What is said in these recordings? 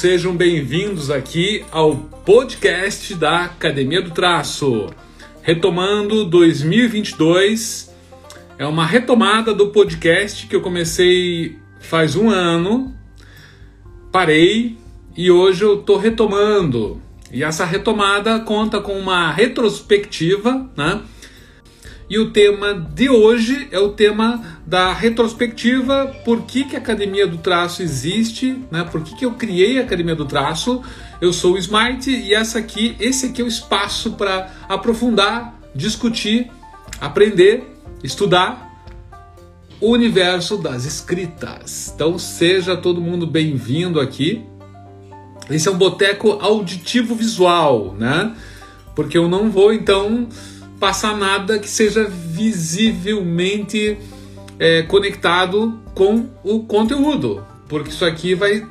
Sejam bem-vindos aqui ao podcast da Academia do Traço. Retomando 2022, é uma retomada do podcast que eu comecei faz um ano, parei e hoje eu estou retomando. E essa retomada conta com uma retrospectiva, né? E o tema de hoje é o tema da retrospectiva, por que, que a Academia do Traço existe, né? Por que, que eu criei a Academia do Traço? Eu sou o Smart e essa aqui, esse aqui é o espaço para aprofundar, discutir, aprender, estudar o universo das escritas. Então seja todo mundo bem-vindo aqui. Esse é um boteco auditivo visual, né? Porque eu não vou então passar nada que seja visivelmente é, conectado com o conteúdo, porque isso aqui vai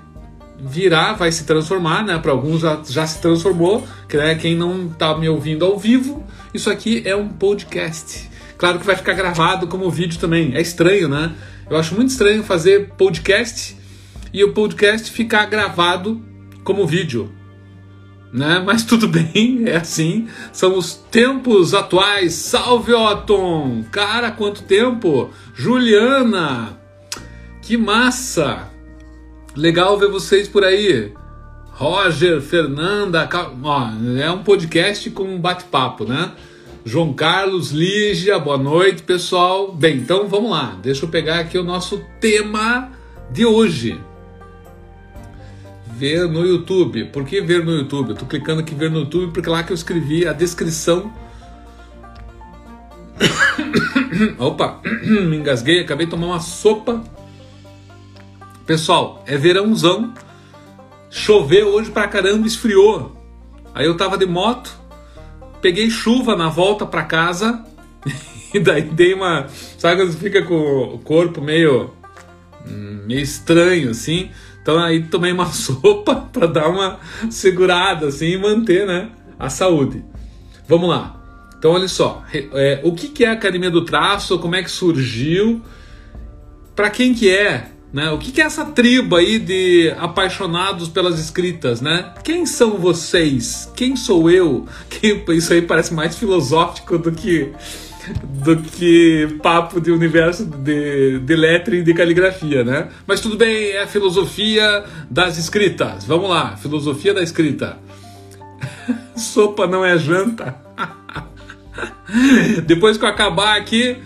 virar, vai se transformar, né? Para alguns já, já se transformou, que né? quem não está me ouvindo ao vivo, isso aqui é um podcast. Claro que vai ficar gravado como vídeo também. É estranho, né? Eu acho muito estranho fazer podcast e o podcast ficar gravado como vídeo né? Mas tudo bem, é assim. São os tempos atuais. Salve Otton! Cara, quanto tempo! Juliana! Que massa! Legal ver vocês por aí. Roger, Fernanda, ó, é um podcast com um bate-papo, né? João Carlos, Lígia, boa noite, pessoal. Bem, então vamos lá. Deixa eu pegar aqui o nosso tema de hoje ver no YouTube. Por que ver no YouTube? Eu tô clicando aqui ver no YouTube porque lá que eu escrevi a descrição. Opa, me engasguei, acabei de tomar uma sopa. Pessoal, é verãozão. Choveu hoje pra caramba, esfriou. Aí eu tava de moto, peguei chuva na volta pra casa e daí dei uma. Sabe quando fica com o corpo meio. Hum, meio estranho assim? Então aí tomei uma sopa para dar uma segurada assim e manter né, a saúde. Vamos lá. Então olha só, é, o que, que é a Academia do Traço, como é que surgiu, para quem que é, né? O que, que é essa tribo aí de apaixonados pelas escritas, né? Quem são vocês? Quem sou eu? Que isso aí parece mais filosófico do que do que papo de universo de, de letra e de caligrafia, né? Mas tudo bem, é a filosofia das escritas. Vamos lá, filosofia da escrita. Sopa não é janta. Depois que eu acabar aqui,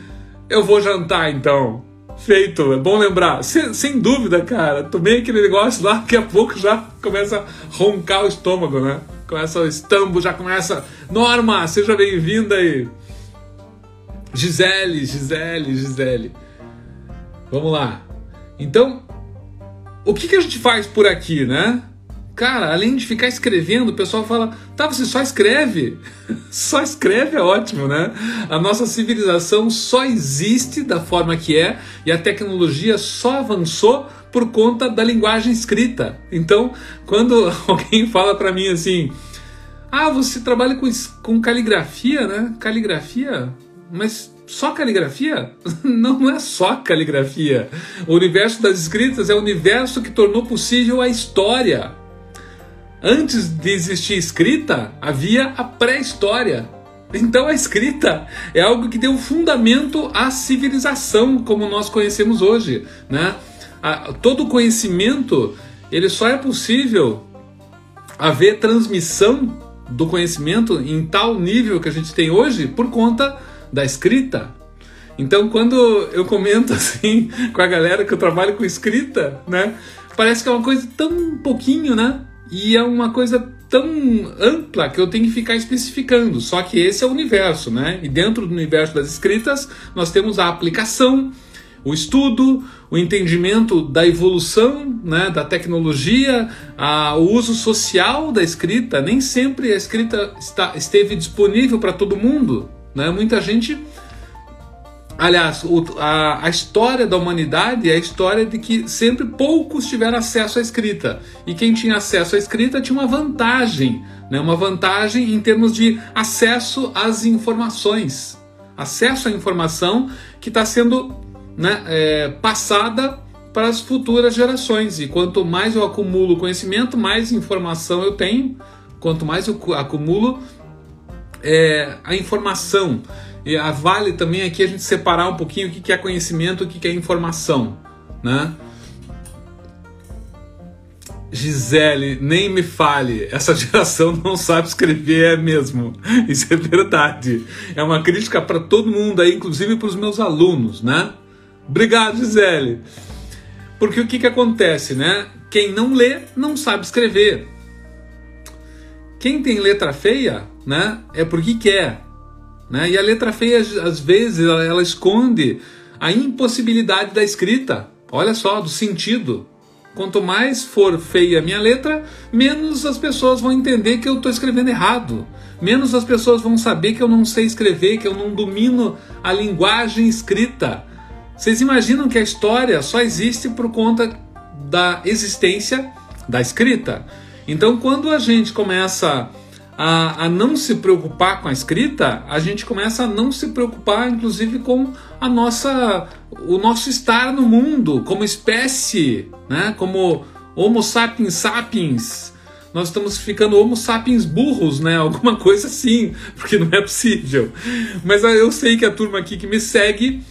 eu vou jantar então. Feito, é bom lembrar. Sem, sem, dúvida, cara. Tomei aquele negócio lá, daqui a pouco já começa a roncar o estômago, né? Começa o estambo, já começa. Norma, seja bem-vinda aí. Gisele, Gisele, Gisele. Vamos lá. Então, o que, que a gente faz por aqui, né? Cara, além de ficar escrevendo, o pessoal fala: tá, você só escreve? só escreve é ótimo, né? A nossa civilização só existe da forma que é e a tecnologia só avançou por conta da linguagem escrita. Então, quando alguém fala para mim assim: ah, você trabalha com, com caligrafia, né? Caligrafia? Mas só caligrafia? Não é só caligrafia. O universo das escritas é o universo que tornou possível a história. Antes de existir escrita, havia a pré-história. Então a escrita é algo que deu fundamento à civilização como nós conhecemos hoje, né? todo conhecimento ele só é possível haver transmissão do conhecimento em tal nível que a gente tem hoje por conta da escrita. Então, quando eu comento assim com a galera que eu trabalho com escrita, né, parece que é uma coisa tão pouquinho, né? E é uma coisa tão ampla que eu tenho que ficar especificando. Só que esse é o universo, né? E dentro do universo das escritas, nós temos a aplicação, o estudo, o entendimento da evolução, né, da tecnologia, a, o uso social da escrita. Nem sempre a escrita está, esteve disponível para todo mundo. Né? Muita gente. Aliás, o, a, a história da humanidade é a história de que sempre poucos tiveram acesso à escrita. E quem tinha acesso à escrita tinha uma vantagem, né? uma vantagem em termos de acesso às informações. Acesso à informação que está sendo né, é, passada para as futuras gerações. E quanto mais eu acumulo conhecimento, mais informação eu tenho. Quanto mais eu acumulo é, a informação. E a vale também aqui a gente separar um pouquinho o que é conhecimento, o que é informação, né? Gisele, nem me fale, essa geração não sabe escrever é mesmo. Isso é verdade. É uma crítica para todo mundo aí, inclusive para os meus alunos, né? Obrigado, Gisele. Porque o que, que acontece, né? Quem não lê não sabe escrever. Quem tem letra feia, né? É porque quer. Né? E a letra feia, às vezes, ela, ela esconde a impossibilidade da escrita. Olha só, do sentido. Quanto mais for feia a minha letra, menos as pessoas vão entender que eu estou escrevendo errado. Menos as pessoas vão saber que eu não sei escrever, que eu não domino a linguagem escrita. Vocês imaginam que a história só existe por conta da existência da escrita? Então, quando a gente começa a, a não se preocupar com a escrita, a gente começa a não se preocupar, inclusive, com a nossa, o nosso estar no mundo como espécie, né? Como Homo sapiens sapiens. Nós estamos ficando Homo sapiens burros, né? Alguma coisa assim, porque não é possível. Mas eu sei que a turma aqui que me segue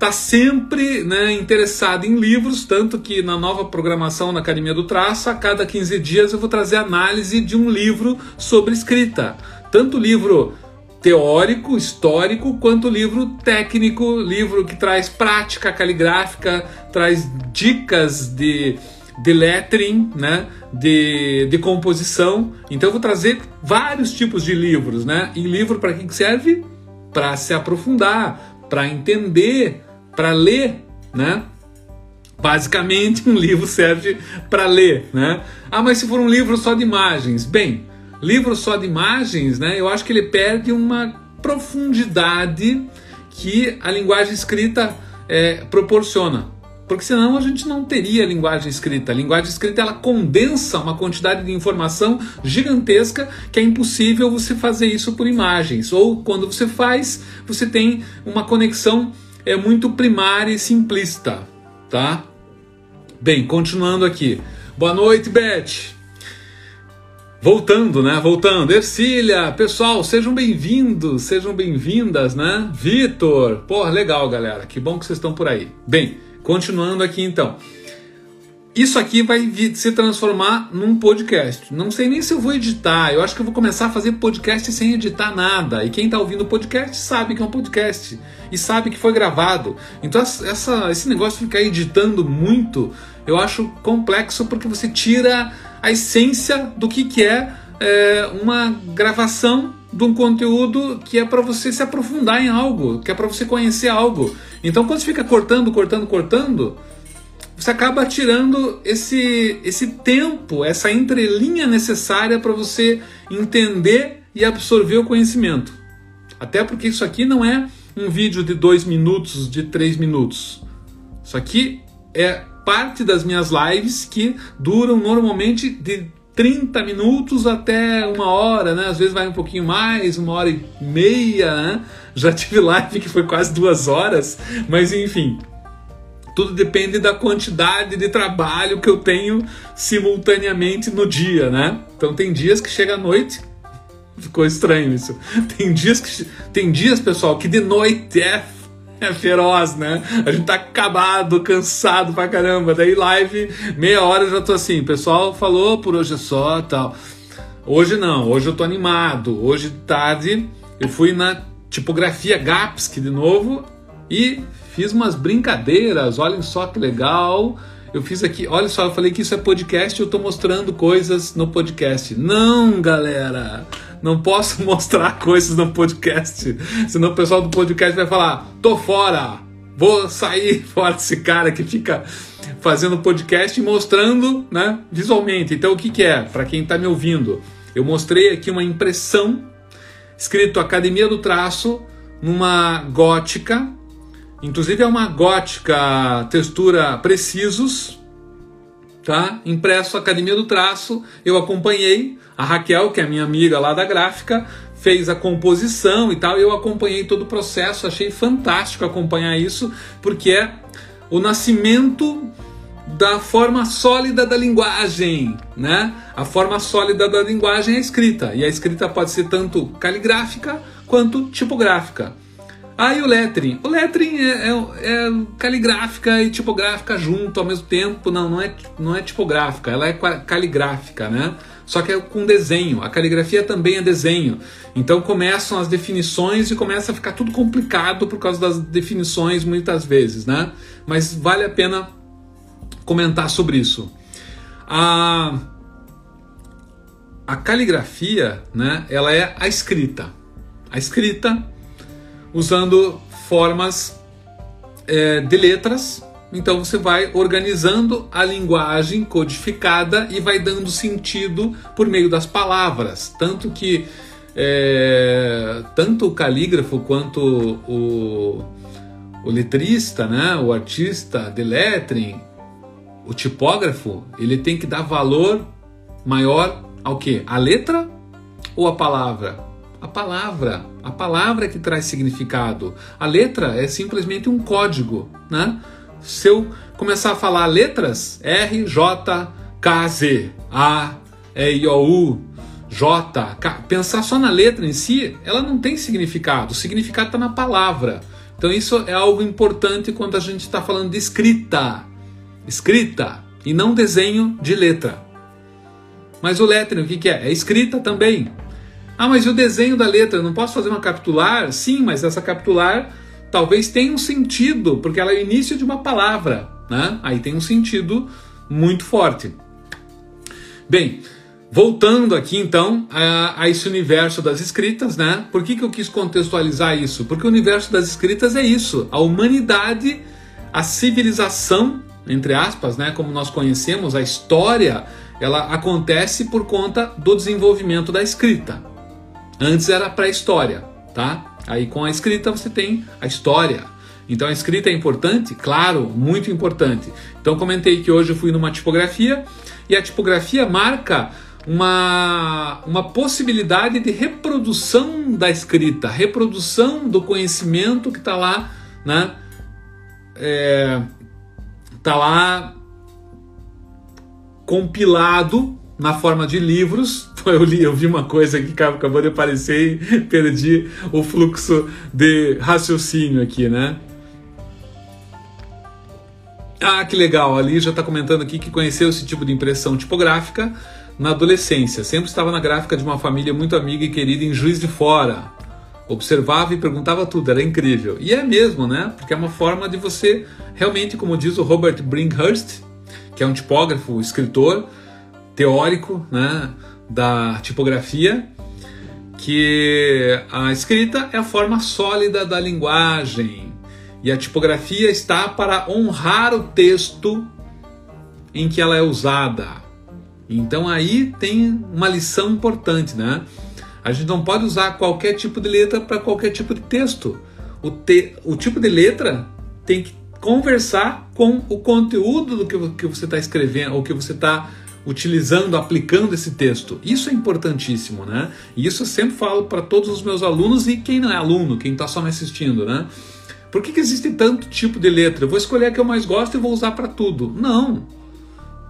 está sempre né, interessado em livros, tanto que na nova programação na Academia do Traço, a cada 15 dias eu vou trazer análise de um livro sobre escrita. Tanto livro teórico, histórico, quanto livro técnico, livro que traz prática caligráfica, traz dicas de, de lettering, né? de, de composição. Então eu vou trazer vários tipos de livros. Né? E livro para que serve? Para se aprofundar, para entender para ler, né? Basicamente, um livro serve para ler, né? Ah, mas se for um livro só de imagens, bem, livro só de imagens, né? Eu acho que ele perde uma profundidade que a linguagem escrita é, proporciona. Porque senão a gente não teria linguagem escrita. A linguagem escrita ela condensa uma quantidade de informação gigantesca que é impossível você fazer isso por imagens. Ou quando você faz, você tem uma conexão é muito primária e simplista, tá? Bem, continuando aqui. Boa noite, Beth. Voltando, né? Voltando. Ercília, pessoal, sejam bem-vindos, sejam bem-vindas, né? Vitor, porra, legal, galera. Que bom que vocês estão por aí. Bem, continuando aqui então isso aqui vai se transformar num podcast. Não sei nem se eu vou editar. Eu acho que eu vou começar a fazer podcast sem editar nada. E quem está ouvindo o podcast sabe que é um podcast e sabe que foi gravado. Então essa, esse negócio de ficar editando muito, eu acho complexo porque você tira a essência do que, que é, é uma gravação de um conteúdo que é para você se aprofundar em algo, que é para você conhecer algo. Então quando você fica cortando, cortando, cortando você acaba tirando esse, esse tempo, essa entrelinha necessária para você entender e absorver o conhecimento. Até porque isso aqui não é um vídeo de dois minutos, de três minutos. Isso aqui é parte das minhas lives que duram normalmente de 30 minutos até uma hora, né? Às vezes vai um pouquinho mais, uma hora e meia, né? Já tive live que foi quase duas horas, mas enfim, tudo depende da quantidade de trabalho que eu tenho simultaneamente no dia, né? Então tem dias que chega à noite, ficou estranho isso. Tem dias que tem dias, pessoal, que de noite é é feroz, né? A gente tá acabado, cansado pra caramba. Daí live, meia hora eu já tô assim, pessoal falou por hoje é só, tal. Hoje não, hoje eu tô animado. Hoje tarde eu fui na tipografia Gapsk de novo e fiz umas brincadeiras, olhem só que legal. Eu fiz aqui, olha só, eu falei que isso é podcast eu estou mostrando coisas no podcast. Não, galera, não posso mostrar coisas no podcast, senão o pessoal do podcast vai falar: tô fora, vou sair fora desse cara que fica fazendo podcast e mostrando né, visualmente. Então, o que, que é? Para quem está me ouvindo, eu mostrei aqui uma impressão escrito Academia do Traço numa gótica Inclusive é uma gótica textura precisos, tá? Impresso Academia do Traço, eu acompanhei a Raquel, que é minha amiga lá da gráfica, fez a composição e tal, eu acompanhei todo o processo, achei fantástico acompanhar isso, porque é o nascimento da forma sólida da linguagem, né? A forma sólida da linguagem é a escrita, e a escrita pode ser tanto caligráfica quanto tipográfica. Aí o lettering. O lettering é, é, é, caligráfica e tipográfica junto ao mesmo tempo. Não, não é, não é tipográfica, ela é caligráfica, né? Só que é com desenho. A caligrafia também é desenho. Então começam as definições e começa a ficar tudo complicado por causa das definições muitas vezes, né? Mas vale a pena comentar sobre isso. A, a caligrafia, né? Ela é a escrita. A escrita usando formas é, de letras. Então você vai organizando a linguagem codificada e vai dando sentido por meio das palavras. Tanto que é, tanto o calígrafo quanto o, o letrista, né, o artista de lettering, o tipógrafo, ele tem que dar valor maior ao que? A letra ou a palavra? A palavra, a palavra que traz significado. A letra é simplesmente um código, né? Se eu começar a falar letras, R, J, K, Z, A, E, I, O, U, J, K, pensar só na letra em si, ela não tem significado. O significado está na palavra. Então isso é algo importante quando a gente está falando de escrita. Escrita e não desenho de letra. Mas o lettering, o que, que é? É escrita também. Ah, mas e o desenho da letra? Não posso fazer uma capitular? Sim, mas essa capitular talvez tenha um sentido, porque ela é o início de uma palavra, né? Aí tem um sentido muito forte. Bem, voltando aqui então a, a, esse universo das escritas, né? Por que, que eu quis contextualizar isso? Porque o universo das escritas é isso, a humanidade, a civilização, entre aspas, né? Como nós conhecemos, a história, ela acontece por conta do desenvolvimento da escrita. Antes era pré-história, tá? Aí com a escrita você tem a história. Então a escrita é importante? Claro, muito importante. Então comentei que hoje eu fui numa tipografia e a tipografia marca uma, uma possibilidade de reprodução da escrita, reprodução do conhecimento que está lá, né? É, tá lá compilado na forma de livros. Eu li, eu vi uma coisa que acabou de aparecer e perdi o fluxo de raciocínio aqui, né? Ah, que legal! Ali já está comentando aqui que conheceu esse tipo de impressão tipográfica na adolescência. Sempre estava na gráfica de uma família muito amiga e querida em Juiz de Fora. Observava e perguntava tudo, era incrível. E é mesmo, né? Porque é uma forma de você realmente, como diz o Robert Brinkhurst, que é um tipógrafo, escritor, teórico né, da tipografia, que a escrita é a forma sólida da linguagem e a tipografia está para honrar o texto em que ela é usada. Então aí tem uma lição importante, né? A gente não pode usar qualquer tipo de letra para qualquer tipo de texto. O, te, o tipo de letra tem que conversar com o conteúdo do que, que você está escrevendo ou que você está utilizando, aplicando esse texto. Isso é importantíssimo, né? E isso eu sempre falo para todos os meus alunos e quem não é aluno, quem está só me assistindo, né? Por que, que existe tanto tipo de letra? Eu vou escolher a que eu mais gosto e vou usar para tudo. Não,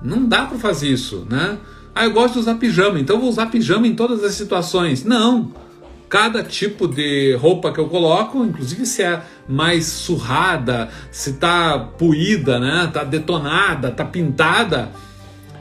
não dá para fazer isso, né? Ah, eu gosto de usar pijama, então vou usar pijama em todas as situações. Não, cada tipo de roupa que eu coloco, inclusive se é mais surrada, se tá puída, né, tá detonada, tá pintada,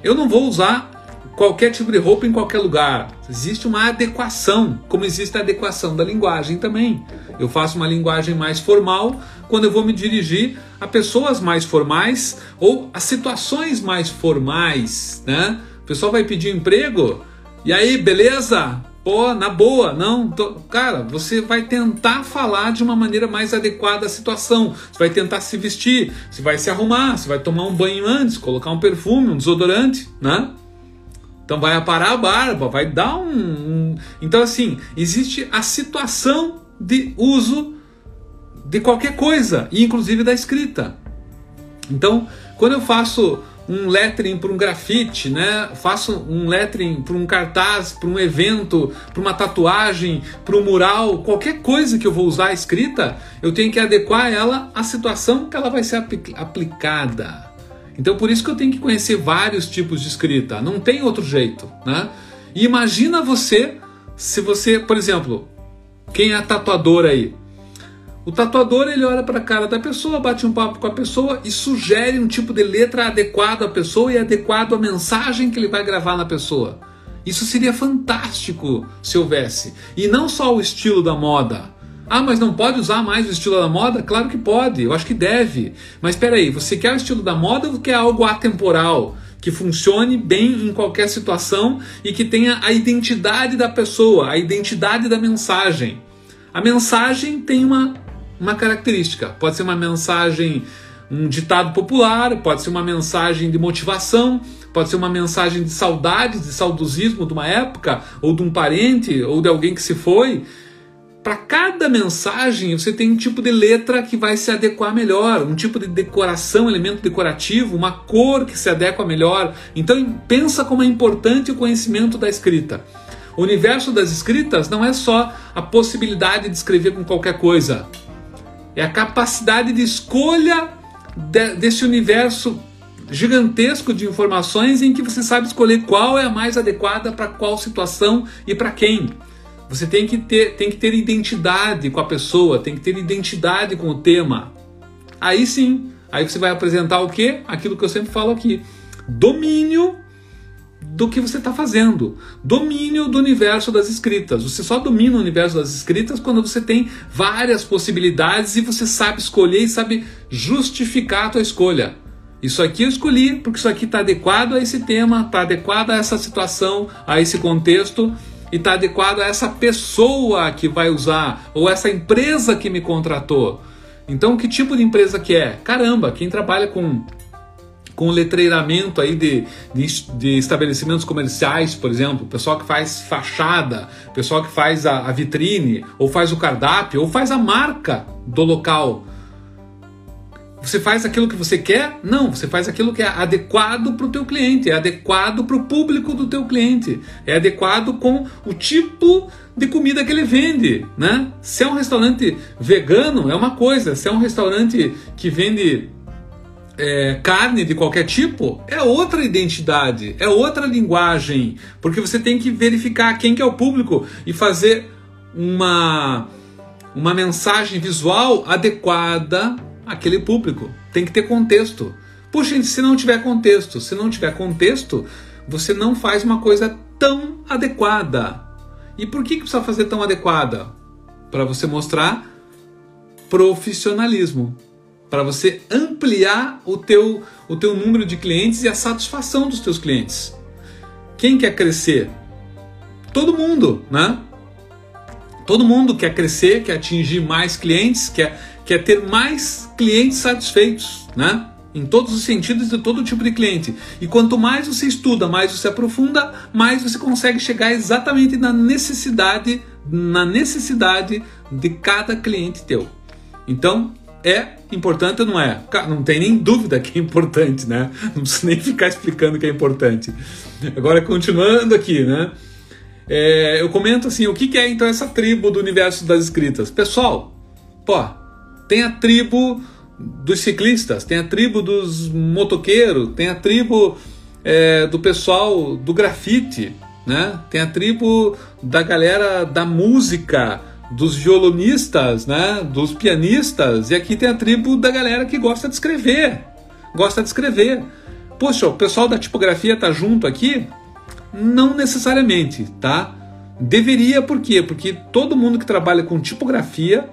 eu não vou usar qualquer tipo de roupa em qualquer lugar. Existe uma adequação, como existe a adequação da linguagem também. Eu faço uma linguagem mais formal quando eu vou me dirigir a pessoas mais formais ou a situações mais formais, né? O pessoal vai pedir emprego, e aí, beleza? Pô, na boa, não. Tô... Cara, você vai tentar falar de uma maneira mais adequada à situação. Você vai tentar se vestir, você vai se arrumar, você vai tomar um banho antes, colocar um perfume, um desodorante, né? Então vai aparar a barba, vai dar um. Então, assim, existe a situação de uso de qualquer coisa, inclusive da escrita. Então, quando eu faço um lettering para um grafite, né? Faço um lettering para um cartaz, para um evento, para uma tatuagem, para um mural, qualquer coisa que eu vou usar escrita, eu tenho que adequar ela à situação que ela vai ser aplicada. Então por isso que eu tenho que conhecer vários tipos de escrita. Não tem outro jeito, né? E imagina você, se você, por exemplo, quem é tatuador aí? O tatuador ele olha para a cara da pessoa, bate um papo com a pessoa e sugere um tipo de letra adequado à pessoa e adequado à mensagem que ele vai gravar na pessoa. Isso seria fantástico se houvesse. E não só o estilo da moda. Ah, mas não pode usar mais o estilo da moda? Claro que pode, eu acho que deve. Mas espera aí, você quer o estilo da moda ou quer algo atemporal? Que funcione bem em qualquer situação e que tenha a identidade da pessoa, a identidade da mensagem. A mensagem tem uma, uma característica. Pode ser uma mensagem, um ditado popular, pode ser uma mensagem de motivação, pode ser uma mensagem de saudade, de saudosismo de uma época, ou de um parente, ou de alguém que se foi. Para cada mensagem você tem um tipo de letra que vai se adequar melhor, um tipo de decoração, elemento decorativo, uma cor que se adequa melhor. Então pensa como é importante o conhecimento da escrita. O universo das escritas não é só a possibilidade de escrever com qualquer coisa, é a capacidade de escolha de, desse universo gigantesco de informações em que você sabe escolher qual é a mais adequada para qual situação e para quem. Você tem que, ter, tem que ter identidade com a pessoa, tem que ter identidade com o tema. Aí sim, aí você vai apresentar o que? Aquilo que eu sempre falo aqui: domínio do que você está fazendo. Domínio do universo das escritas. Você só domina o universo das escritas quando você tem várias possibilidades e você sabe escolher e sabe justificar a tua escolha. Isso aqui eu escolhi porque isso aqui está adequado a esse tema, está adequado a essa situação, a esse contexto e está adequado a essa pessoa que vai usar ou essa empresa que me contratou. Então, que tipo de empresa que é? Caramba, quem trabalha com com letreiramento aí de, de, de, estabelecimentos comerciais, por exemplo, pessoal que faz fachada, pessoal que faz a, a vitrine, ou faz o cardápio, ou faz a marca do local. Você faz aquilo que você quer? Não, você faz aquilo que é adequado para o teu cliente, é adequado para o público do teu cliente, é adequado com o tipo de comida que ele vende, né? Se é um restaurante vegano é uma coisa, se é um restaurante que vende é, carne de qualquer tipo, é outra identidade, é outra linguagem, porque você tem que verificar quem que é o público e fazer uma, uma mensagem visual adequada àquele público. Tem que ter contexto. Puxa, gente, se não tiver contexto, se não tiver contexto, você não faz uma coisa tão adequada. E por que, que precisa fazer tão adequada? Para você mostrar profissionalismo para você ampliar o teu, o teu número de clientes e a satisfação dos teus clientes. Quem quer crescer? Todo mundo, né? Todo mundo quer crescer, quer atingir mais clientes, quer, quer ter mais clientes satisfeitos, né? Em todos os sentidos de todo tipo de cliente. E quanto mais você estuda, mais você aprofunda, mais você consegue chegar exatamente na necessidade, na necessidade de cada cliente teu. Então, é importante ou não é? Não tem nem dúvida que é importante, né? Não precisa nem ficar explicando que é importante. Agora, continuando aqui, né? É, eu comento assim, o que, que é então essa tribo do universo das escritas? Pessoal, pô, tem a tribo dos ciclistas, tem a tribo dos motoqueiros, tem a tribo é, do pessoal do grafite, né? Tem a tribo da galera da música, dos violonistas, né, dos pianistas, e aqui tem a tribo da galera que gosta de escrever. Gosta de escrever. Poxa, o pessoal da tipografia tá junto aqui? Não necessariamente, tá? Deveria, por quê? Porque todo mundo que trabalha com tipografia,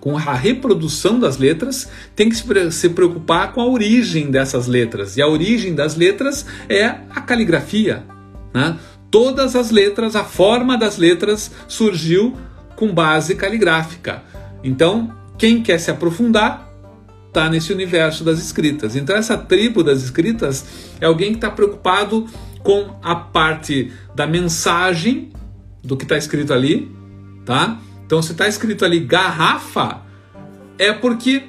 com a reprodução das letras, tem que se preocupar com a origem dessas letras. E a origem das letras é a caligrafia. Né? Todas as letras, a forma das letras surgiu com base caligráfica. Então, quem quer se aprofundar está nesse universo das escritas. Então, essa tribo das escritas é alguém que está preocupado com a parte da mensagem do que está escrito ali, tá? Então, se está escrito ali garrafa, é porque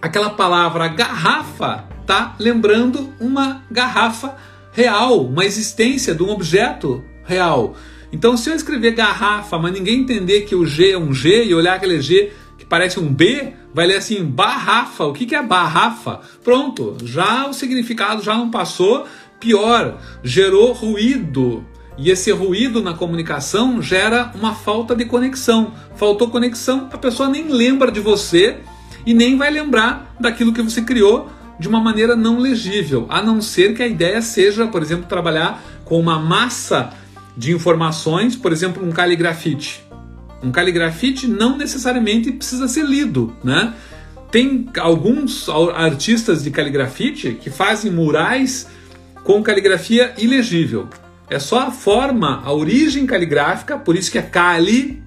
aquela palavra garrafa tá lembrando uma garrafa real, uma existência de um objeto real. Então, se eu escrever garrafa, mas ninguém entender que o G é um G e olhar aquele G que parece um B, vai ler assim, barrafa. O que, é barrafa? Pronto, já o significado já não passou. Pior, gerou ruído. E esse ruído na comunicação gera uma falta de conexão. Faltou conexão, a pessoa nem lembra de você e nem vai lembrar daquilo que você criou de uma maneira não legível, a não ser que a ideia seja, por exemplo, trabalhar com uma massa de informações, por exemplo, um caligrafite. Um caligrafite não necessariamente precisa ser lido, né? Tem alguns artistas de caligrafite que fazem murais com caligrafia ilegível. É só a forma, a origem caligráfica, por isso que é Cali.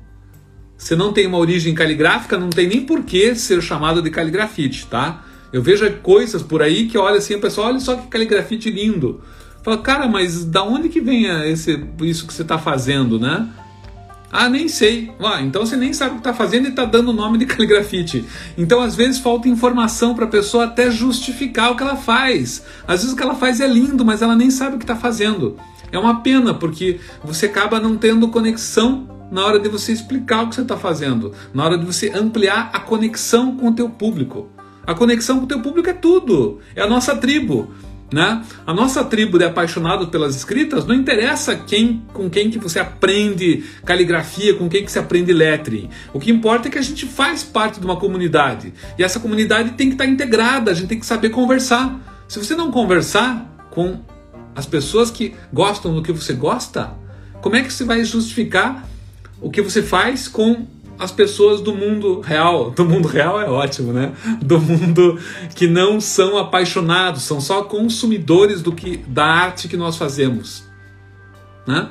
Se não tem uma origem caligráfica, não tem nem por que ser chamado de caligrafite, tá? Eu vejo coisas por aí que olha assim, pessoal, olha só que caligrafite lindo. Fala, cara, mas da onde que vem esse, isso que você está fazendo, né? Ah, nem sei. Ah, então você nem sabe o que está fazendo e está dando o nome de caligrafite. Então, às vezes, falta informação para a pessoa até justificar o que ela faz. Às vezes, o que ela faz é lindo, mas ela nem sabe o que está fazendo. É uma pena, porque você acaba não tendo conexão na hora de você explicar o que você está fazendo, na hora de você ampliar a conexão com o teu público. A conexão com o teu público é tudo, é a nossa tribo. Né? A nossa tribo de apaixonados pelas escritas não interessa quem com quem que você aprende caligrafia, com quem que você aprende lettering. O que importa é que a gente faz parte de uma comunidade e essa comunidade tem que estar integrada, a gente tem que saber conversar. Se você não conversar com as pessoas que gostam do que você gosta, como é que você vai justificar o que você faz com as pessoas do mundo real. Do mundo real é ótimo, né? Do mundo que não são apaixonados, são só consumidores do que da arte que nós fazemos, né?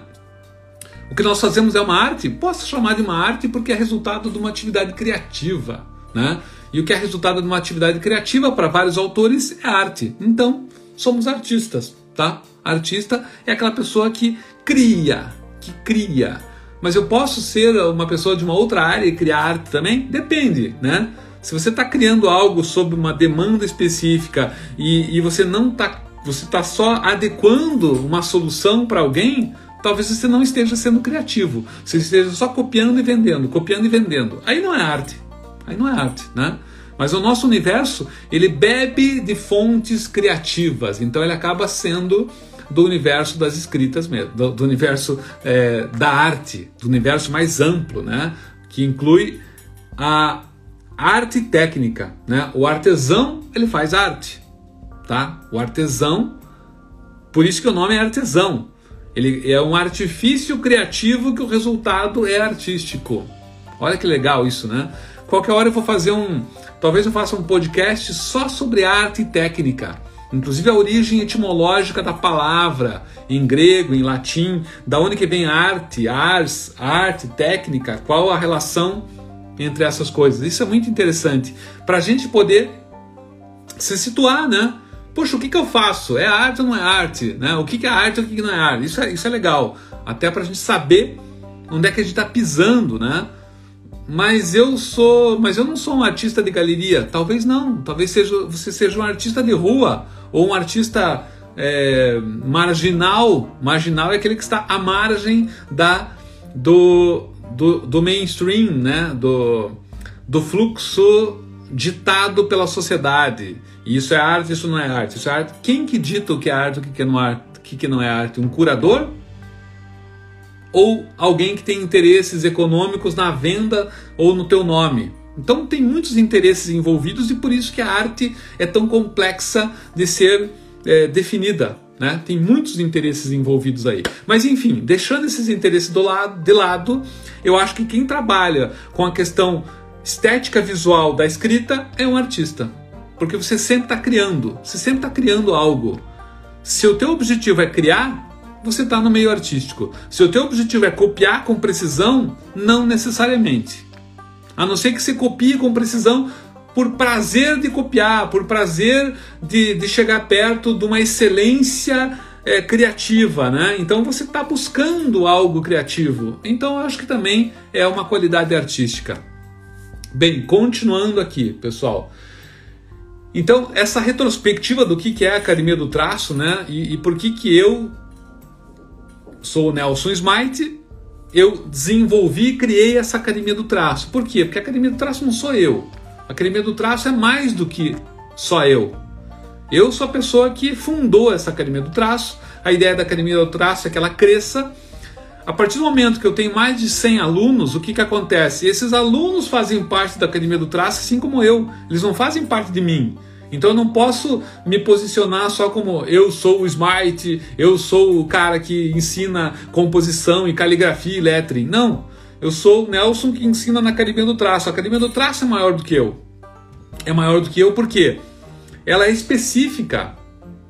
O que nós fazemos é uma arte, posso chamar de uma arte porque é resultado de uma atividade criativa, né? E o que é resultado de uma atividade criativa para vários autores é arte. Então, somos artistas, tá? Artista é aquela pessoa que cria, que cria mas eu posso ser uma pessoa de uma outra área e criar arte também? Depende, né? Se você está criando algo sob uma demanda específica e, e você não está, você está só adequando uma solução para alguém, talvez você não esteja sendo criativo. Você esteja só copiando e vendendo, copiando e vendendo. Aí não é arte. Aí não é arte, né? Mas o nosso universo, ele bebe de fontes criativas, então ele acaba sendo do universo das escritas mesmo, do, do universo é, da arte, do universo mais amplo, né? Que inclui a arte técnica, né? O artesão ele faz arte, tá? O artesão, por isso que o nome é artesão. Ele é um artifício criativo que o resultado é artístico. Olha que legal isso, né? Qualquer hora eu vou fazer um, talvez eu faça um podcast só sobre arte técnica inclusive a origem etimológica da palavra em grego, em latim, da onde que vem arte, ars, arte, técnica, qual a relação entre essas coisas. Isso é muito interessante para a gente poder se situar, né? Poxa, o que, que eu faço? É arte ou não é arte? Né? O que, que é arte ou o que, que não é arte? Isso é, isso é legal, até para a gente saber onde é que a gente está pisando, né? Mas eu sou, mas eu não sou um artista de galeria. Talvez não. Talvez seja, você seja um artista de rua ou um artista é, marginal. Marginal é aquele que está à margem da do, do, do mainstream, né? Do, do fluxo ditado pela sociedade. E isso é arte, isso não é arte. Isso é arte. Quem que dita o que é arte, o que não é arte, o que não é arte? Um curador? Ou alguém que tem interesses econômicos na venda ou no teu nome. Então tem muitos interesses envolvidos e por isso que a arte é tão complexa de ser é, definida. Né? Tem muitos interesses envolvidos aí. Mas enfim, deixando esses interesses do lado, de lado, eu acho que quem trabalha com a questão estética visual da escrita é um artista. Porque você sempre está criando, você sempre está criando algo. Se o teu objetivo é criar, você está no meio artístico. Se o teu objetivo é copiar com precisão, não necessariamente. A não ser que você copie com precisão por prazer de copiar, por prazer de, de chegar perto de uma excelência é, criativa, né? Então você está buscando algo criativo. Então eu acho que também é uma qualidade artística. Bem, continuando aqui, pessoal. Então, essa retrospectiva do que é a Academia do Traço, né? E, e por que, que eu sou o Nelson Smite eu desenvolvi e criei essa Academia do Traço. Por quê? Porque a Academia do Traço não sou eu. A Academia do Traço é mais do que só eu. Eu sou a pessoa que fundou essa Academia do Traço. A ideia da Academia do Traço é que ela cresça. A partir do momento que eu tenho mais de 100 alunos, o que, que acontece? Esses alunos fazem parte da Academia do Traço, assim como eu. Eles não fazem parte de mim. Então eu não posso me posicionar só como eu sou o Smite, eu sou o cara que ensina composição e caligrafia e lettering. Não. Eu sou o Nelson que ensina na Academia do Traço. A Academia do Traço é maior do que eu. É maior do que eu porque ela é específica.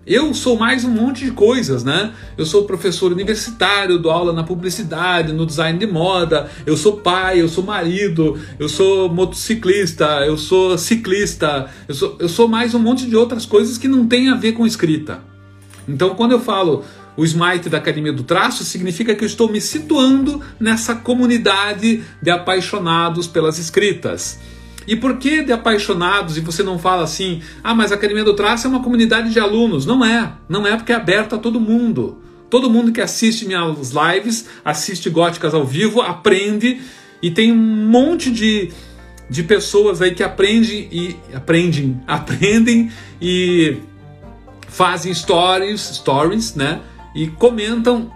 Eu sou mais um monte de coisas, né? Eu sou professor universitário, dou aula na publicidade, no design de moda, eu sou pai, eu sou marido, eu sou motociclista, eu sou ciclista, eu sou, eu sou mais um monte de outras coisas que não tem a ver com escrita. Então, quando eu falo o Smite da Academia do Traço, significa que eu estou me situando nessa comunidade de apaixonados pelas escritas. E por que de apaixonados e você não fala assim, ah, mas a Academia do Traço é uma comunidade de alunos? Não é, não é porque é aberta a todo mundo. Todo mundo que assiste minhas lives, assiste Góticas ao vivo, aprende e tem um monte de, de pessoas aí que aprendem e aprendem, aprendem e fazem stories, stories, né? E comentam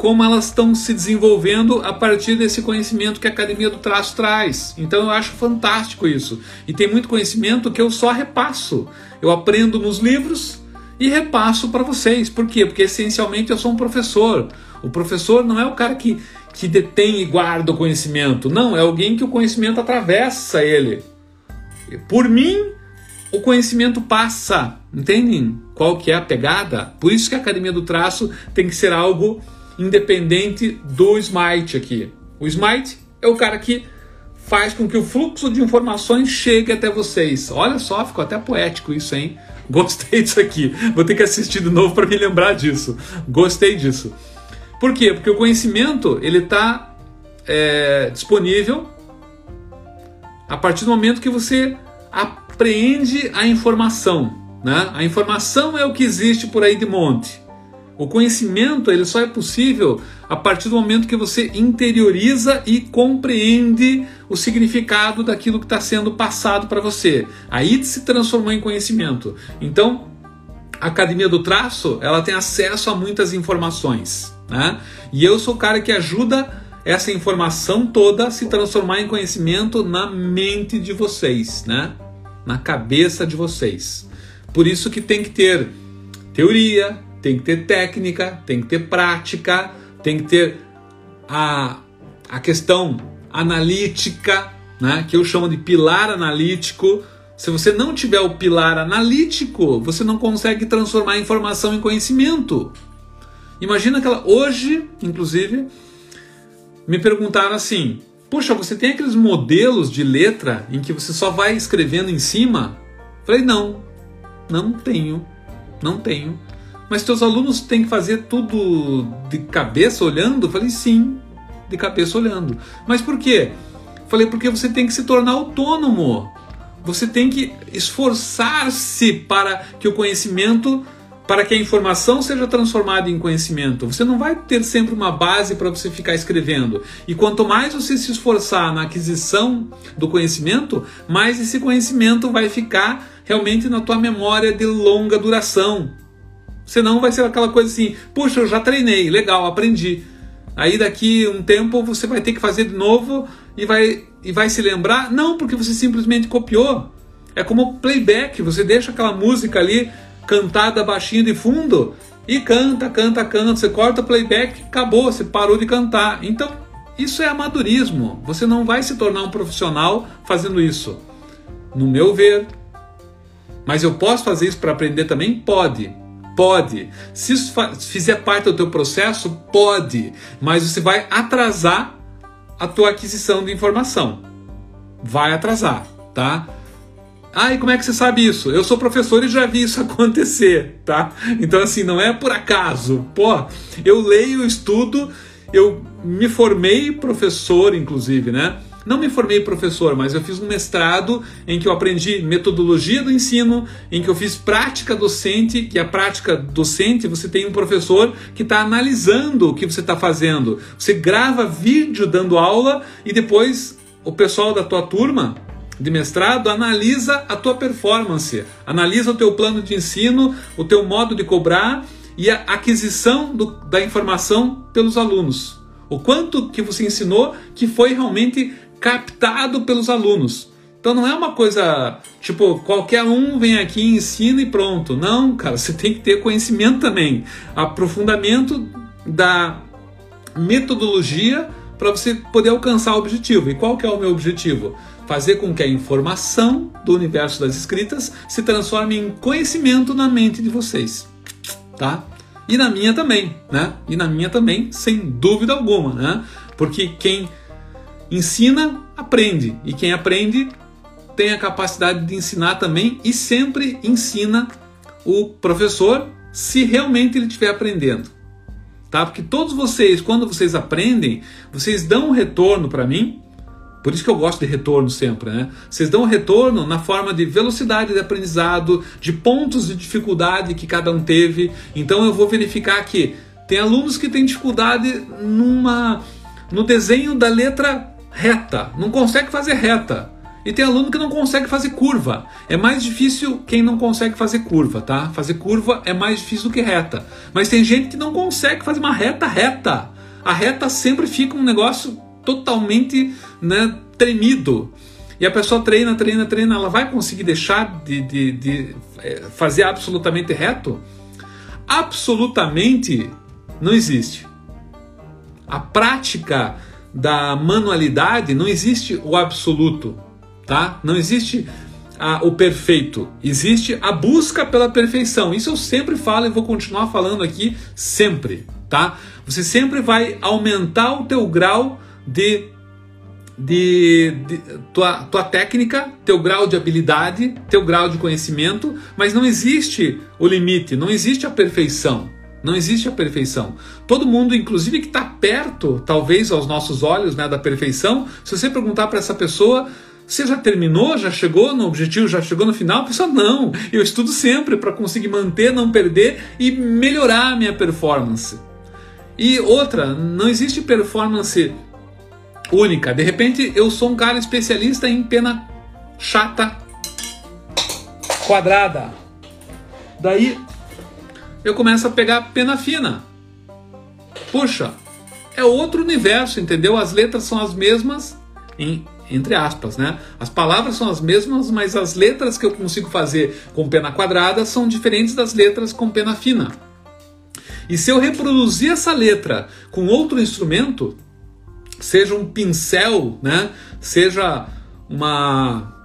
como elas estão se desenvolvendo a partir desse conhecimento que a Academia do Traço traz. Então eu acho fantástico isso. E tem muito conhecimento que eu só repasso. Eu aprendo nos livros e repasso para vocês. Por quê? Porque essencialmente eu sou um professor. O professor não é o cara que, que detém e guarda o conhecimento. Não, é alguém que o conhecimento atravessa ele. Por mim, o conhecimento passa. Entendem qual que é a pegada? Por isso que a Academia do Traço tem que ser algo independente do Smite aqui. O Smite é o cara que faz com que o fluxo de informações chegue até vocês. Olha só, ficou até poético isso, hein? Gostei disso aqui. Vou ter que assistir de novo para me lembrar disso. Gostei disso. Por quê? Porque o conhecimento ele está é, disponível a partir do momento que você apreende a informação. Né? A informação é o que existe por aí de monte. O conhecimento ele só é possível a partir do momento que você interioriza e compreende o significado daquilo que está sendo passado para você. Aí se transformou em conhecimento. Então, a Academia do Traço ela tem acesso a muitas informações, né? E eu sou o cara que ajuda essa informação toda a se transformar em conhecimento na mente de vocês, né? Na cabeça de vocês. Por isso que tem que ter teoria, tem que ter técnica, tem que ter prática, tem que ter a, a questão analítica, né, que eu chamo de pilar analítico. Se você não tiver o pilar analítico, você não consegue transformar a informação em conhecimento. Imagina aquela. Hoje, inclusive, me perguntaram assim: Puxa, você tem aqueles modelos de letra em que você só vai escrevendo em cima? Falei: Não, não tenho, não tenho. Mas teus alunos têm que fazer tudo de cabeça olhando? Eu falei, sim, de cabeça olhando. Mas por quê? Eu falei, porque você tem que se tornar autônomo. Você tem que esforçar-se para que o conhecimento, para que a informação seja transformada em conhecimento. Você não vai ter sempre uma base para você ficar escrevendo. E quanto mais você se esforçar na aquisição do conhecimento, mais esse conhecimento vai ficar realmente na tua memória de longa duração. Senão vai ser aquela coisa assim, puxa, eu já treinei, legal, aprendi. Aí daqui um tempo você vai ter que fazer de novo e vai, e vai se lembrar? Não, porque você simplesmente copiou. É como playback, você deixa aquela música ali cantada baixinho de fundo e canta, canta, canta, você corta o playback, acabou, você parou de cantar. Então, isso é amadorismo. Você não vai se tornar um profissional fazendo isso. No meu ver. Mas eu posso fazer isso para aprender também? Pode. Pode. Se isso fizer parte do teu processo, pode. Mas você vai atrasar a tua aquisição de informação. Vai atrasar, tá? Ah, e como é que você sabe isso? Eu sou professor e já vi isso acontecer, tá? Então, assim, não é por acaso. Pô, eu leio, estudo, eu me formei professor, inclusive, né? Não me formei professor, mas eu fiz um mestrado em que eu aprendi metodologia do ensino, em que eu fiz prática docente, que a prática docente você tem um professor que está analisando o que você está fazendo. Você grava vídeo dando aula e depois o pessoal da tua turma de mestrado analisa a tua performance, analisa o teu plano de ensino, o teu modo de cobrar e a aquisição do, da informação pelos alunos. O quanto que você ensinou que foi realmente captado pelos alunos. Então não é uma coisa tipo qualquer um vem aqui ensina e pronto. Não, cara, você tem que ter conhecimento também, aprofundamento da metodologia para você poder alcançar o objetivo. E qual que é o meu objetivo? Fazer com que a informação do universo das escritas se transforme em conhecimento na mente de vocês, tá? E na minha também, né? E na minha também, sem dúvida alguma, né? Porque quem ensina, aprende. E quem aprende tem a capacidade de ensinar também e sempre ensina o professor se realmente ele estiver aprendendo. Tá? Porque todos vocês, quando vocês aprendem, vocês dão um retorno para mim por isso que eu gosto de retorno sempre, né? Vocês dão retorno na forma de velocidade de aprendizado, de pontos de dificuldade que cada um teve. Então eu vou verificar que tem alunos que têm dificuldade numa no desenho da letra reta, não consegue fazer reta. E tem aluno que não consegue fazer curva. É mais difícil quem não consegue fazer curva, tá? Fazer curva é mais difícil do que reta. Mas tem gente que não consegue fazer uma reta reta. A reta sempre fica um negócio totalmente né, tremido. E a pessoa treina, treina, treina, ela vai conseguir deixar de, de, de é, fazer absolutamente reto? Absolutamente não existe. A prática da manualidade não existe o absoluto, tá? Não existe a, o perfeito, existe a busca pela perfeição. Isso eu sempre falo e vou continuar falando aqui sempre, tá? Você sempre vai aumentar o teu grau de, de, de, tua, tua técnica, teu grau de habilidade, teu grau de conhecimento, mas não existe o limite, não existe a perfeição. Não existe a perfeição. Todo mundo, inclusive que está perto, talvez aos nossos olhos, né, da perfeição, se você perguntar para essa pessoa, você já terminou? Já chegou no objetivo? Já chegou no final? A pessoa, não. Eu estudo sempre para conseguir manter, não perder e melhorar a minha performance. E outra, não existe performance única. De repente eu sou um cara especialista em pena chata quadrada. Daí eu começo a pegar pena fina. Puxa, é outro universo, entendeu? As letras são as mesmas, em, entre aspas, né? As palavras são as mesmas, mas as letras que eu consigo fazer com pena quadrada são diferentes das letras com pena fina. E se eu reproduzir essa letra com outro instrumento, seja um pincel, né? seja uma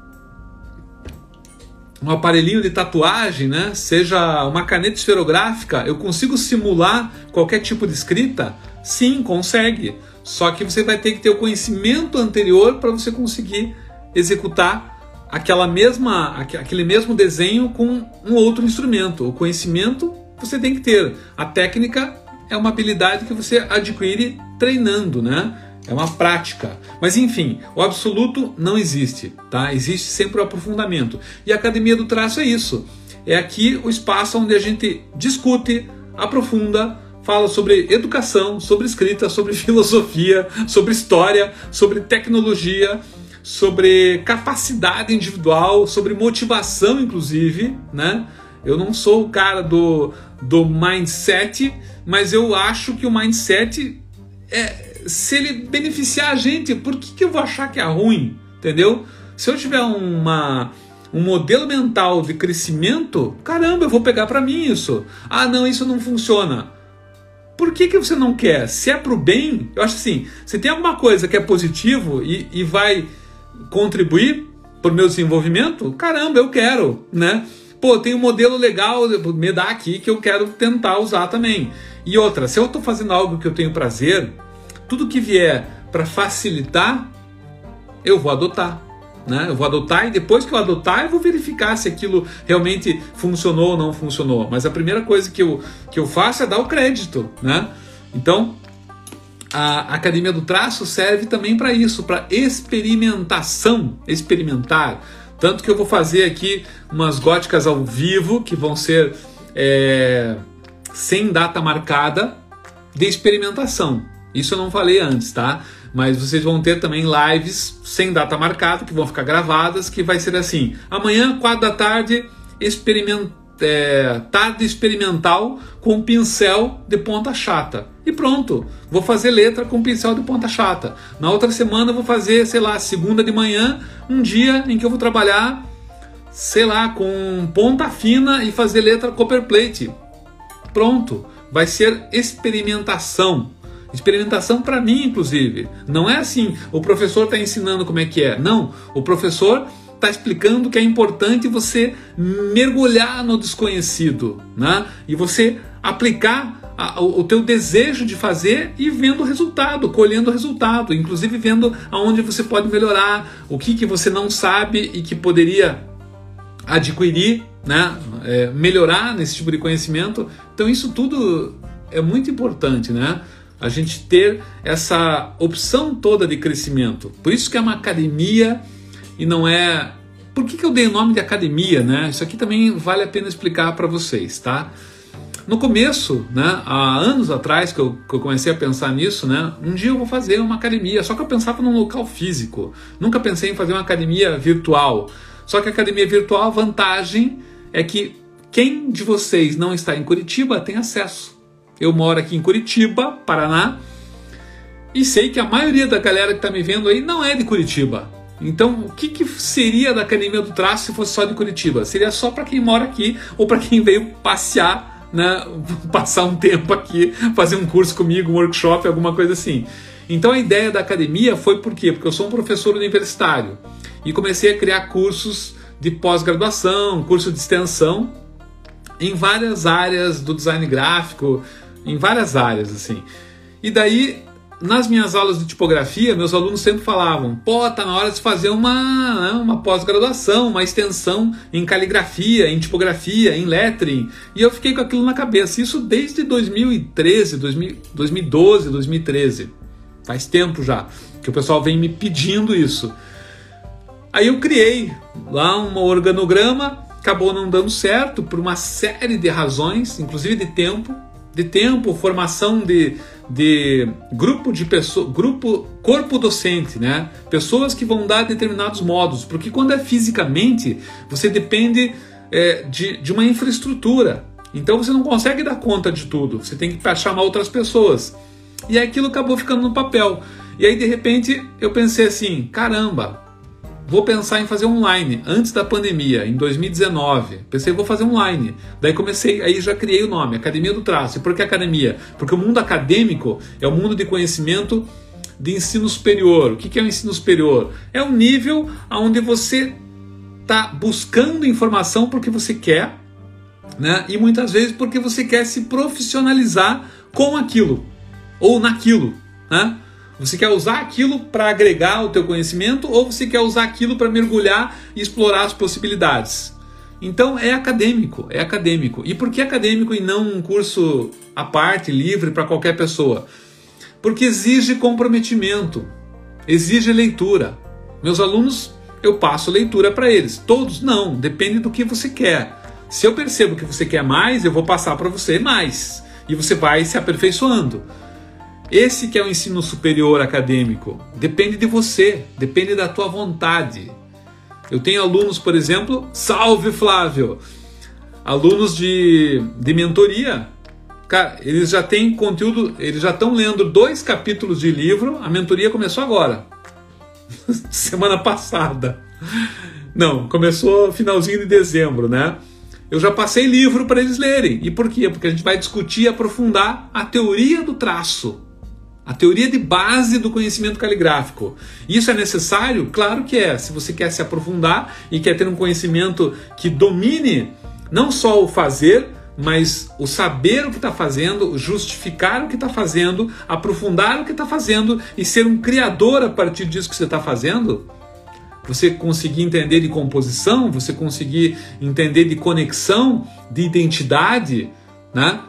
um aparelhinho de tatuagem, né? seja uma caneta esferográfica, eu consigo simular qualquer tipo de escrita? Sim, consegue. Só que você vai ter que ter o conhecimento anterior para você conseguir executar aquela mesma, aquele mesmo desenho com um outro instrumento. O conhecimento você tem que ter. A técnica é uma habilidade que você adquire treinando, né? É uma prática. Mas enfim, o absoluto não existe, tá? Existe sempre o aprofundamento. E a academia do traço é isso. É aqui o espaço onde a gente discute, aprofunda, fala sobre educação, sobre escrita, sobre filosofia, sobre história, sobre tecnologia, sobre capacidade individual, sobre motivação, inclusive, né? Eu não sou o cara do, do mindset, mas eu acho que o mindset é, se ele beneficiar a gente, por que, que eu vou achar que é ruim? Entendeu? Se eu tiver uma, um modelo mental de crescimento, caramba, eu vou pegar para mim isso. Ah, não, isso não funciona. Por que, que você não quer? Se é pro bem, eu acho assim, se tem alguma coisa que é positivo e, e vai contribuir para o meu desenvolvimento, caramba, eu quero, né? Pô, tem um modelo legal, me dá aqui que eu quero tentar usar também. E outra, se eu estou fazendo algo que eu tenho prazer, tudo que vier para facilitar, eu vou adotar. Né? Eu vou adotar e depois que eu adotar, eu vou verificar se aquilo realmente funcionou ou não funcionou. Mas a primeira coisa que eu, que eu faço é dar o crédito. Né? Então, a Academia do Traço serve também para isso, para experimentação, experimentar. Tanto que eu vou fazer aqui umas góticas ao vivo que vão ser é, sem data marcada de experimentação. Isso eu não falei antes, tá? Mas vocês vão ter também lives sem data marcada, que vão ficar gravadas, que vai ser assim: amanhã, quatro da tarde, experimenta, é, tarde experimental com pincel de ponta chata. E pronto, vou fazer letra com pincel de ponta chata. Na outra semana vou fazer, sei lá, segunda de manhã, um dia em que eu vou trabalhar, sei lá, com ponta fina e fazer letra copperplate. Pronto, vai ser experimentação. Experimentação para mim, inclusive. Não é assim, o professor está ensinando como é que é. Não, o professor está explicando que é importante você mergulhar no desconhecido, né? E você aplicar a, o, o teu desejo de fazer e vendo o resultado, colhendo o resultado, inclusive vendo aonde você pode melhorar, o que, que você não sabe e que poderia adquirir, né? É, melhorar nesse tipo de conhecimento. Então isso tudo é muito importante, né? A gente ter essa opção toda de crescimento. Por isso que é uma academia e não é. Por que, que eu dei o nome de academia, né? Isso aqui também vale a pena explicar para vocês, tá? No começo, né, há anos atrás que eu, que eu, comecei a pensar nisso, né, um dia eu vou fazer uma academia, só que eu pensava num local físico, nunca pensei em fazer uma academia virtual. Só que a academia virtual, a vantagem é que quem de vocês não está em Curitiba tem acesso. Eu moro aqui em Curitiba, Paraná, e sei que a maioria da galera que está me vendo aí não é de Curitiba. Então, o que, que seria da Academia do Traço se fosse só de Curitiba? Seria só para quem mora aqui ou para quem veio passear, né, passar um tempo aqui, fazer um curso comigo, um workshop, alguma coisa assim. Então, a ideia da academia foi por quê? Porque eu sou um professor universitário e comecei a criar cursos de pós-graduação, curso de extensão em várias áreas do design gráfico, em várias áreas assim. E daí, nas minhas aulas de tipografia, meus alunos sempre falavam: pô, tá na hora de fazer uma, né, uma pós-graduação, uma extensão em caligrafia, em tipografia, em lettering. E eu fiquei com aquilo na cabeça. Isso desde 2013, 2012, 2013. Faz tempo já que o pessoal vem me pedindo isso. Aí eu criei lá um organograma, acabou não dando certo por uma série de razões, inclusive de tempo de tempo, formação de, de grupo de pessoas, grupo, corpo docente, né? Pessoas que vão dar determinados modos, porque quando é fisicamente, você depende é, de, de uma infraestrutura. Então você não consegue dar conta de tudo, você tem que chamar outras pessoas. E aquilo acabou ficando no papel. E aí de repente eu pensei assim: caramba, vou pensar em fazer online antes da pandemia, em 2019. Pensei, vou fazer online. Daí comecei, aí já criei o nome, Academia do Traço. E por que academia? Porque o mundo acadêmico é o mundo de conhecimento de ensino superior. O que é o ensino superior? É um nível onde você está buscando informação porque você quer, né? E muitas vezes porque você quer se profissionalizar com aquilo ou naquilo, né? Você quer usar aquilo para agregar o teu conhecimento ou você quer usar aquilo para mergulhar e explorar as possibilidades? Então é acadêmico, é acadêmico. E por que acadêmico e não um curso à parte, livre para qualquer pessoa? Porque exige comprometimento, exige leitura. Meus alunos, eu passo leitura para eles. Todos não, depende do que você quer. Se eu percebo que você quer mais, eu vou passar para você mais. E você vai se aperfeiçoando. Esse que é o ensino superior acadêmico. Depende de você, depende da tua vontade. Eu tenho alunos, por exemplo, salve Flávio, alunos de, de mentoria. Cara, eles já têm conteúdo, eles já estão lendo dois capítulos de livro, a mentoria começou agora, semana passada. Não, começou finalzinho de dezembro, né? Eu já passei livro para eles lerem. E por quê? Porque a gente vai discutir e aprofundar a teoria do traço a teoria de base do conhecimento caligráfico. Isso é necessário? Claro que é. Se você quer se aprofundar e quer ter um conhecimento que domine não só o fazer, mas o saber o que está fazendo, justificar o que está fazendo, aprofundar o que está fazendo e ser um criador a partir disso que você está fazendo, você conseguir entender de composição, você conseguir entender de conexão, de identidade, né?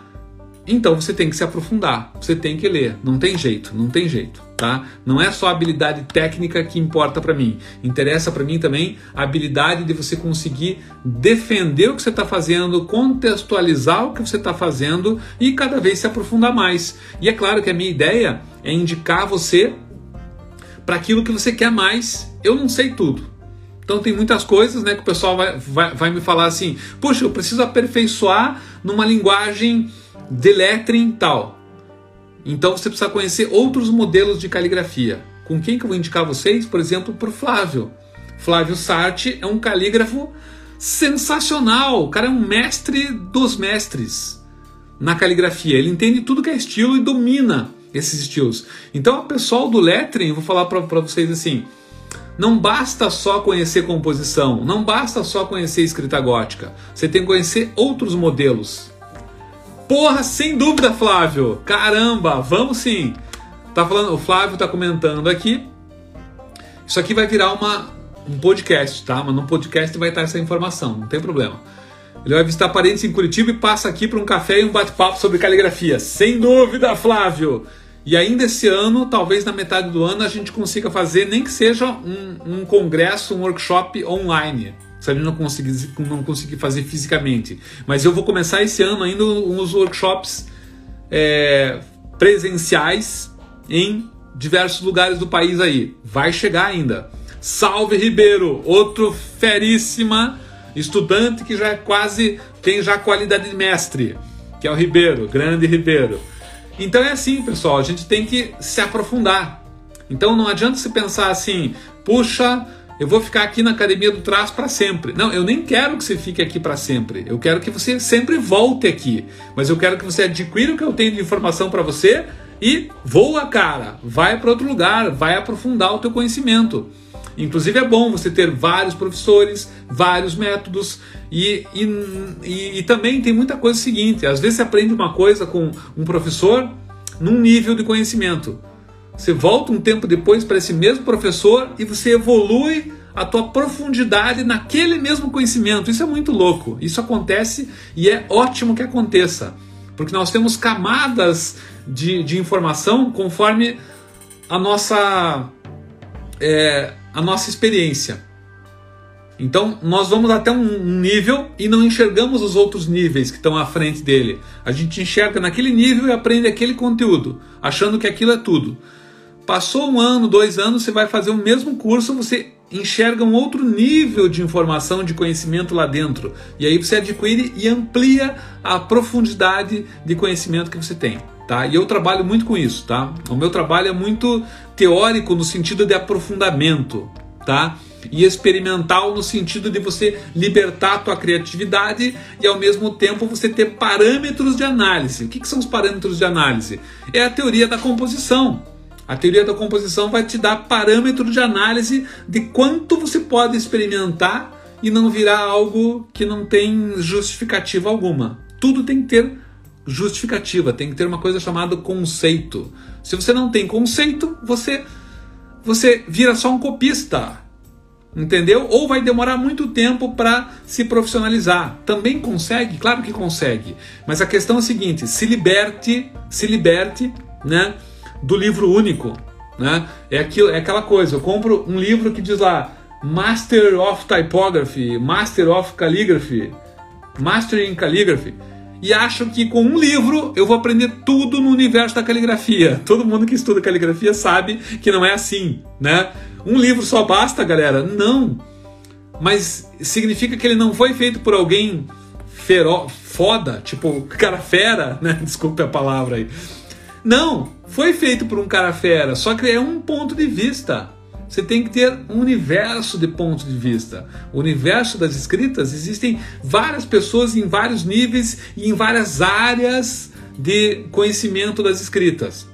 Então você tem que se aprofundar, você tem que ler, não tem jeito, não tem jeito, tá? Não é só a habilidade técnica que importa para mim, interessa para mim também a habilidade de você conseguir defender o que você está fazendo, contextualizar o que você está fazendo e cada vez se aprofundar mais. E é claro que a minha ideia é indicar você para aquilo que você quer mais. Eu não sei tudo, então tem muitas coisas né, que o pessoal vai, vai, vai me falar assim, poxa, eu preciso aperfeiçoar numa linguagem de lettering tal. Então você precisa conhecer outros modelos de caligrafia. Com quem que eu vou indicar vocês? Por exemplo, para o Flávio. Flávio Sarti é um calígrafo sensacional. O cara é um mestre dos mestres na caligrafia. Ele entende tudo que é estilo e domina esses estilos. Então, o pessoal do lettering, vou falar para vocês assim: não basta só conhecer composição, não basta só conhecer escrita gótica. Você tem que conhecer outros modelos. Porra, sem dúvida, Flávio. Caramba, vamos sim. Tá falando, o Flávio tá comentando aqui. Isso aqui vai virar uma, um podcast, tá? Mas no podcast vai estar essa informação, não tem problema. Ele vai visitar parentes em Curitiba e passa aqui para um café e um bate-papo sobre caligrafia. Sem dúvida, Flávio. E ainda esse ano, talvez na metade do ano, a gente consiga fazer, nem que seja um, um congresso, um workshop online se gente não conseguir, não conseguir fazer fisicamente. Mas eu vou começar esse ano ainda uns workshops é, presenciais em diversos lugares do país aí. Vai chegar ainda. Salve Ribeiro, outro feríssima estudante que já é quase tem já qualidade de mestre, que é o Ribeiro, grande Ribeiro. Então é assim, pessoal, a gente tem que se aprofundar. Então não adianta se pensar assim, puxa, eu vou ficar aqui na academia do traço para sempre. Não, eu nem quero que você fique aqui para sempre. Eu quero que você sempre volte aqui. Mas eu quero que você adquira o que eu tenho de informação para você e voa, cara. Vai para outro lugar, vai aprofundar o teu conhecimento. Inclusive é bom você ter vários professores, vários métodos e, e, e, e também tem muita coisa seguinte. Às vezes você aprende uma coisa com um professor num nível de conhecimento. Você volta um tempo depois para esse mesmo professor e você evolui a tua profundidade naquele mesmo conhecimento. Isso é muito louco. Isso acontece e é ótimo que aconteça, porque nós temos camadas de, de informação conforme a nossa é, a nossa experiência. Então nós vamos até um nível e não enxergamos os outros níveis que estão à frente dele. A gente enxerga naquele nível e aprende aquele conteúdo, achando que aquilo é tudo. Passou um ano, dois anos, você vai fazer o mesmo curso, você enxerga um outro nível de informação, de conhecimento lá dentro. E aí você adquire e amplia a profundidade de conhecimento que você tem. Tá? E eu trabalho muito com isso, tá? O meu trabalho é muito teórico no sentido de aprofundamento, tá? E experimental no sentido de você libertar a tua criatividade e ao mesmo tempo você ter parâmetros de análise. O que, que são os parâmetros de análise? É a teoria da composição. A teoria da composição vai te dar parâmetro de análise de quanto você pode experimentar e não virar algo que não tem justificativa alguma. Tudo tem que ter justificativa, tem que ter uma coisa chamada conceito. Se você não tem conceito, você você vira só um copista. Entendeu? Ou vai demorar muito tempo para se profissionalizar. Também consegue, claro que consegue. Mas a questão é a seguinte: se liberte, se liberte, né? Do livro único. Né? É, aquilo, é aquela coisa, eu compro um livro que diz lá Master of Typography, Master of Calligraphy, Master in Calligraphy, e acho que com um livro eu vou aprender tudo no universo da caligrafia. Todo mundo que estuda caligrafia sabe que não é assim, né? Um livro só basta, galera? Não. Mas significa que ele não foi feito por alguém fero, foda, tipo cara fera, né? Desculpe a palavra aí. Não, foi feito por um cara fera, só que é um ponto de vista. Você tem que ter um universo de pontos de vista. O universo das escritas existem várias pessoas em vários níveis e em várias áreas de conhecimento das escritas.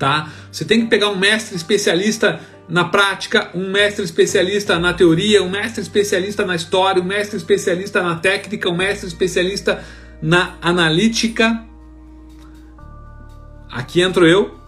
Tá? Você tem que pegar um mestre especialista na prática, um mestre especialista na teoria, um mestre especialista na história, um mestre especialista na técnica, um mestre especialista na analítica Aqui entro eu,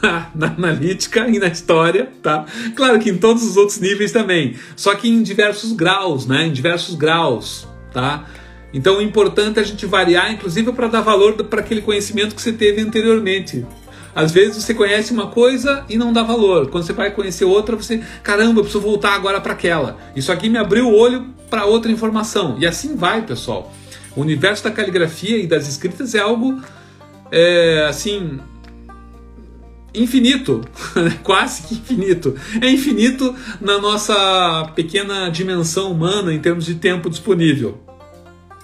na analítica e na história, tá? Claro que em todos os outros níveis também, só que em diversos graus, né? Em diversos graus, tá? Então, o importante é a gente variar, inclusive para dar valor para aquele conhecimento que você teve anteriormente. Às vezes você conhece uma coisa e não dá valor. Quando você vai conhecer outra, você, caramba, eu preciso voltar agora para aquela. Isso aqui me abriu o olho para outra informação. E assim vai, pessoal. O universo da caligrafia e das escritas é algo é, assim infinito, quase que infinito. É infinito na nossa pequena dimensão humana em termos de tempo disponível.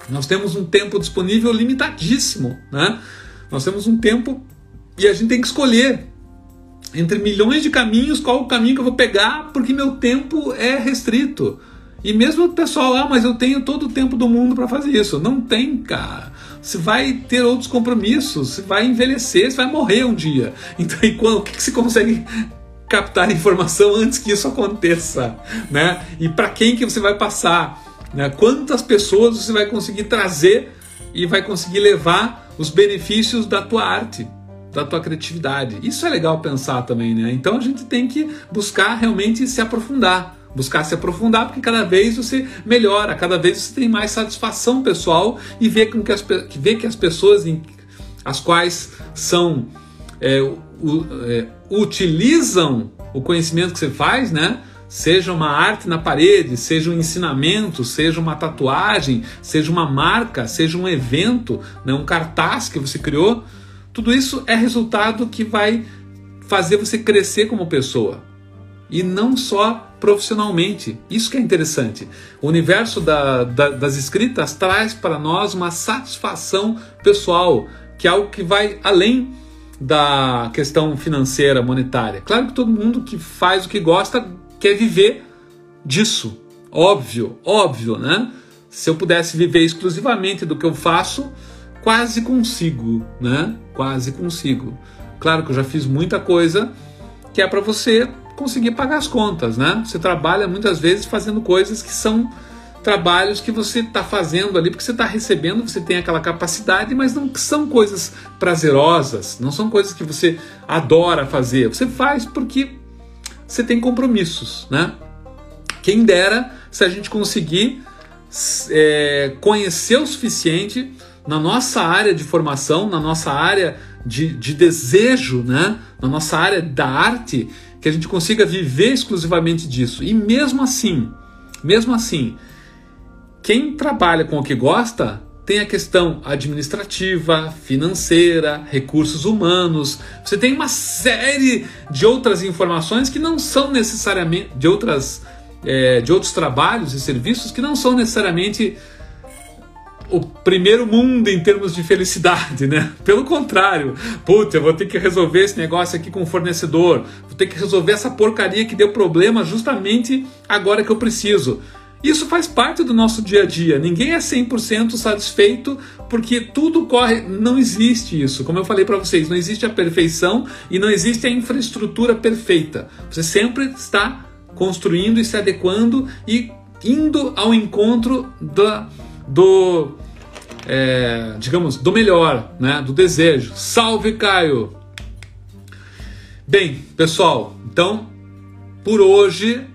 Nós temos um tempo disponível limitadíssimo, né? Nós temos um tempo e a gente tem que escolher entre milhões de caminhos qual o caminho que eu vou pegar, porque meu tempo é restrito. E mesmo o pessoal, ah, mas eu tenho todo o tempo do mundo para fazer isso. Não tem, cara. Você vai ter outros compromissos, você vai envelhecer, você vai morrer um dia. Então, e quando, o que, que você consegue captar informação antes que isso aconteça, né? E para quem que você vai passar? Né? Quantas pessoas você vai conseguir trazer e vai conseguir levar os benefícios da tua arte? da tua criatividade. Isso é legal pensar também, né? Então a gente tem que buscar realmente se aprofundar, buscar se aprofundar porque cada vez você melhora, cada vez você tem mais satisfação pessoal e vê com que as, vê que as pessoas em, as quais são é, u, é, utilizam o conhecimento que você faz, né? Seja uma arte na parede, seja um ensinamento, seja uma tatuagem, seja uma marca, seja um evento, né? um cartaz que você criou, tudo isso é resultado que vai fazer você crescer como pessoa. E não só profissionalmente. Isso que é interessante. O universo da, da, das escritas traz para nós uma satisfação pessoal, que é algo que vai além da questão financeira, monetária. Claro que todo mundo que faz o que gosta quer viver disso. Óbvio, óbvio, né? Se eu pudesse viver exclusivamente do que eu faço, quase consigo, né? Quase consigo. Claro que eu já fiz muita coisa que é para você conseguir pagar as contas, né? Você trabalha muitas vezes fazendo coisas que são trabalhos que você está fazendo ali porque você está recebendo, você tem aquela capacidade, mas não são coisas prazerosas, não são coisas que você adora fazer. Você faz porque você tem compromissos, né? Quem dera se a gente conseguir é, conhecer o suficiente na nossa área de formação, na nossa área de, de desejo, né? na nossa área da arte, que a gente consiga viver exclusivamente disso. E mesmo assim, mesmo assim, quem trabalha com o que gosta tem a questão administrativa, financeira, recursos humanos. Você tem uma série de outras informações que não são necessariamente de outras é, de outros trabalhos e serviços que não são necessariamente o primeiro mundo em termos de felicidade, né? Pelo contrário, putz, eu vou ter que resolver esse negócio aqui com o fornecedor, vou ter que resolver essa porcaria que deu problema justamente agora que eu preciso. Isso faz parte do nosso dia a dia. Ninguém é 100% satisfeito porque tudo corre. Não existe isso. Como eu falei para vocês, não existe a perfeição e não existe a infraestrutura perfeita. Você sempre está construindo e se adequando e indo ao encontro da, do, é, digamos, do melhor, né? Do desejo. Salve, Caio! Bem, pessoal, então, por hoje,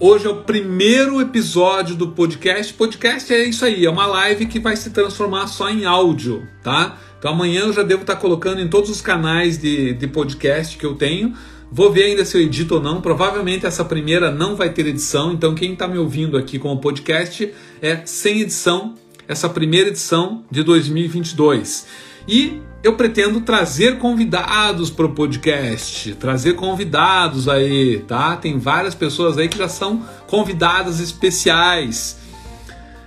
hoje é o primeiro episódio do podcast. Podcast é isso aí, é uma live que vai se transformar só em áudio, tá? Então amanhã eu já devo estar colocando em todos os canais de, de podcast que eu tenho Vou ver ainda se eu edito ou não. Provavelmente essa primeira não vai ter edição. Então, quem está me ouvindo aqui com o podcast é sem edição, essa primeira edição de 2022. E eu pretendo trazer convidados para o podcast, trazer convidados aí, tá? Tem várias pessoas aí que já são convidadas especiais.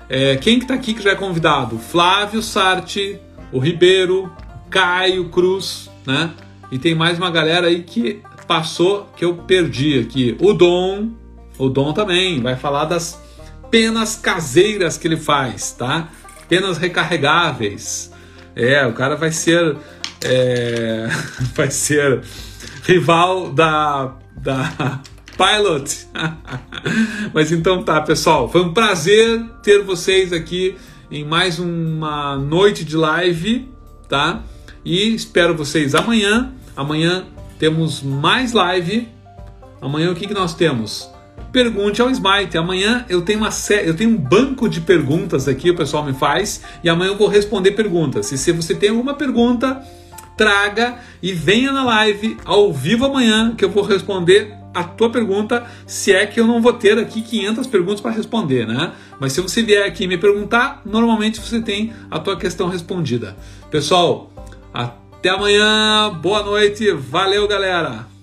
É, quem que está aqui que já é convidado? Flávio Sarti, o Ribeiro, Caio Cruz, né? E tem mais uma galera aí que passou que eu perdi aqui. O Dom, o Dom também vai falar das penas caseiras que ele faz, tá? Penas recarregáveis. É, o cara vai ser é, vai ser rival da da Pilot. Mas então tá, pessoal, foi um prazer ter vocês aqui em mais uma noite de live, tá? E espero vocês amanhã. Amanhã temos mais live. Amanhã o que, que nós temos? Pergunte ao Smite. Amanhã eu tenho uma sé... eu tenho um banco de perguntas aqui, o pessoal me faz, e amanhã eu vou responder perguntas. E se você tem alguma pergunta, traga e venha na live ao vivo amanhã que eu vou responder a tua pergunta, se é que eu não vou ter aqui 500 perguntas para responder, né? Mas se você vier aqui me perguntar, normalmente você tem a tua questão respondida. Pessoal, até amanhã, boa noite, valeu galera!